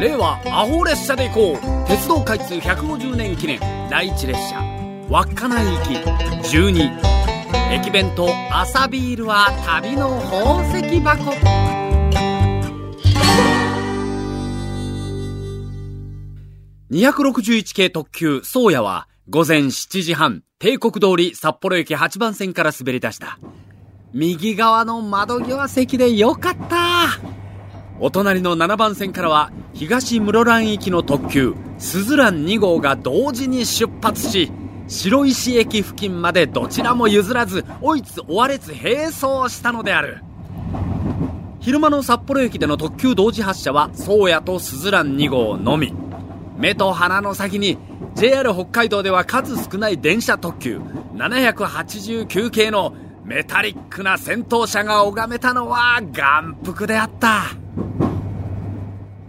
令和アホ列車で行こう鉄道開通150年記念第一列車稚内行き12駅弁と朝ビールは旅の宝石箱。261系特急宗谷は午前7時半帝国通り札幌駅8番線から滑り出した。右側の窓際席でよかった。お隣の7番線からは東室蘭行きの特急すずらん2号が同時に出発し白石駅付近までどちらも譲らず追いつ追われつ並走したのである。昼間の札幌駅での特急同時発車は宗谷とすずらん2号のみ。目と鼻の先に JR 北海道では数少ない電車特急789系のメタリックな先頭車が拝めたのは眼福であった。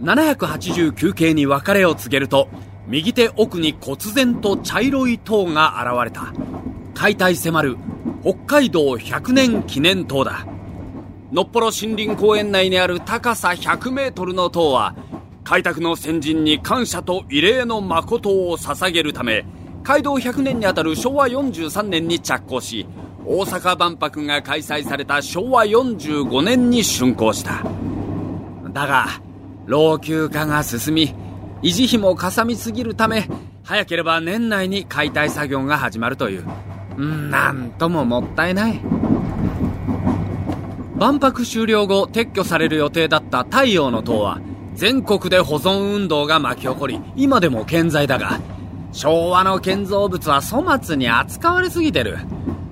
789系に別れを告げると右手奥に忽然と茶色い塔が現れた。解体迫る北海道100年記念塔だ。のっぽろ森林公園内にある高さ100メートルの塔は開拓の先人に感謝と慰霊の誠を捧げるため街道100年にあたる昭和43年に着工し大阪万博が開催された昭和45年に竣工した。だが老朽化が進み維持費もかさみすぎるため早ければ年内に解体作業が始まるという。なんとももったいない。万博終了後撤去される予定だった太陽の塔は全国で保存運動が巻き起こり今でも健在だが昭和の建造物は粗末に扱われすぎてる。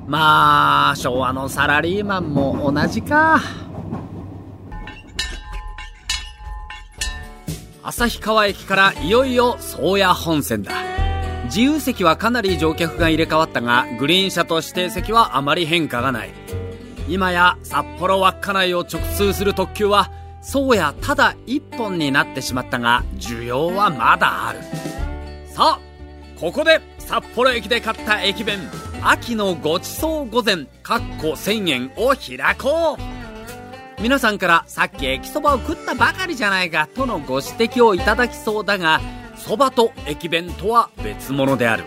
まあ昭和のサラリーマンも同じか。旭川駅からいよいよ宗谷本線だ。自由席はかなり乗客が入れ替わったがグリーン車と指定席はあまり変化がない。今や札幌稚内を直通する特急は宗谷ただ一本になってしまったが需要はまだある。さあここで札幌駅で買った駅弁秋のごちそう御膳かっこ1000円を開こう。皆さんからさっき駅そばを食ったばかりじゃないかとのご指摘をいただきそうだがそばと駅弁とは別物である。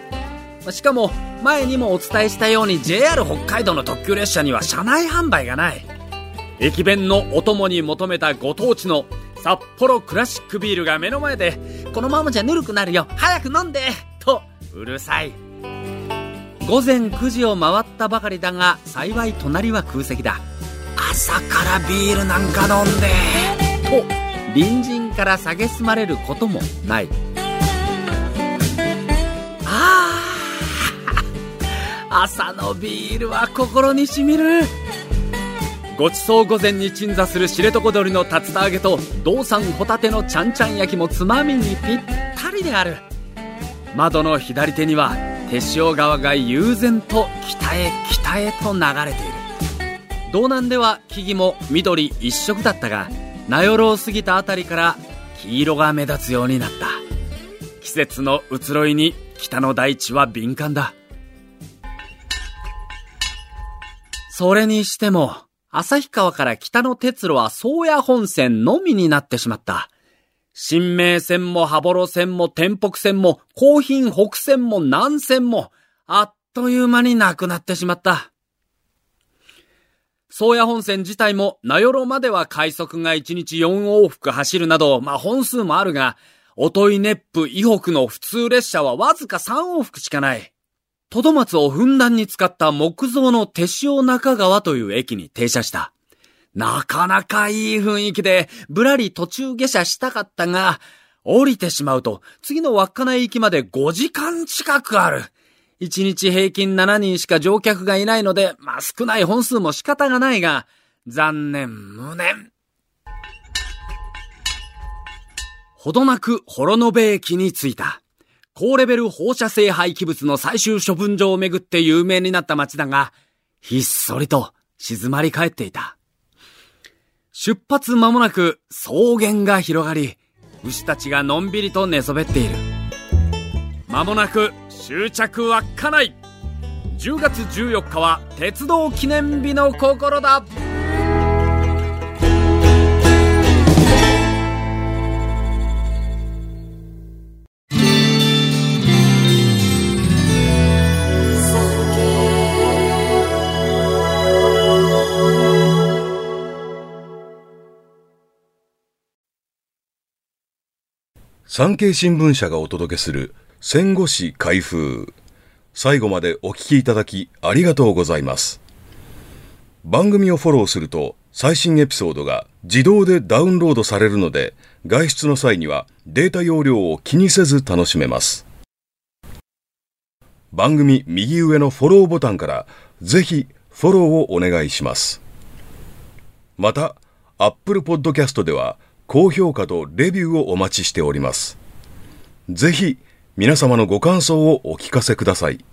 しかも前にもお伝えしたように JR 北海道の特急列車には車内販売がない。駅弁のお供に求めたご当地の札幌クラシックビールが目の前でこのままじゃぬるくなるよ。早く飲んでとうるさい。午前9時を回ったばかりだが幸い隣は空席だ。朝からビールなんか飲んで。と隣人から蔑まれることもない。ああ朝のビールは心にしみる。ごちそう御膳に鎮座する知床鶏の竜田揚げと道産ホタテのちゃんちゃん焼きもつまみにぴったりである。窓の左手には手塩川が悠然と北へ北へと流れている道南では木々も緑一色だったが名寄を過ぎた辺りから黄色が目立つようになった。季節の移ろいに北の大地は敏感だ。それにしても旭川から北の鉄路は宗谷本線のみになってしまった。新名線も羽幌線も天北線も高品北線も南線もあっという間になくなってしまった。宗谷本線自体も名寄までは快速が1日4往復走るなど、まあ本数もあるが、おとい熱風以北の普通列車はわずか3往復しかない。トドマツをふんだんに使った木造の手塩中川という駅に停車した。なかなかいい雰囲気で、ぶらり途中下車したかったが、降りてしまうと、次の稚内行きまで5時間近くある。1日平均7人しか乗客がいないので、まあ少ない本数も仕方がないが、残念無念。ほどなく幌延駅に着いた。高レベル放射性廃棄物の最終処分場をめぐって有名になった街だが、ひっそりと静まり返っていた。出発間もなく草原が広がり、牛たちがのんびりと寝そべっている。間もなく終着稚内10月14日は鉄道記念日の心だ。産経新聞社がお届けする戦後史開封。最後までお聞きいただきありがとうございます。番組をフォローすると最新エピソードが自動でダウンロードされるので外出の際にはデータ容量を気にせず楽しめます。番組右上のフォローボタンからぜひフォローをお願いします。また、Apple Podcast では高評価とレビューをお待ちしております。ぜひ皆様のご感想をお聞かせください。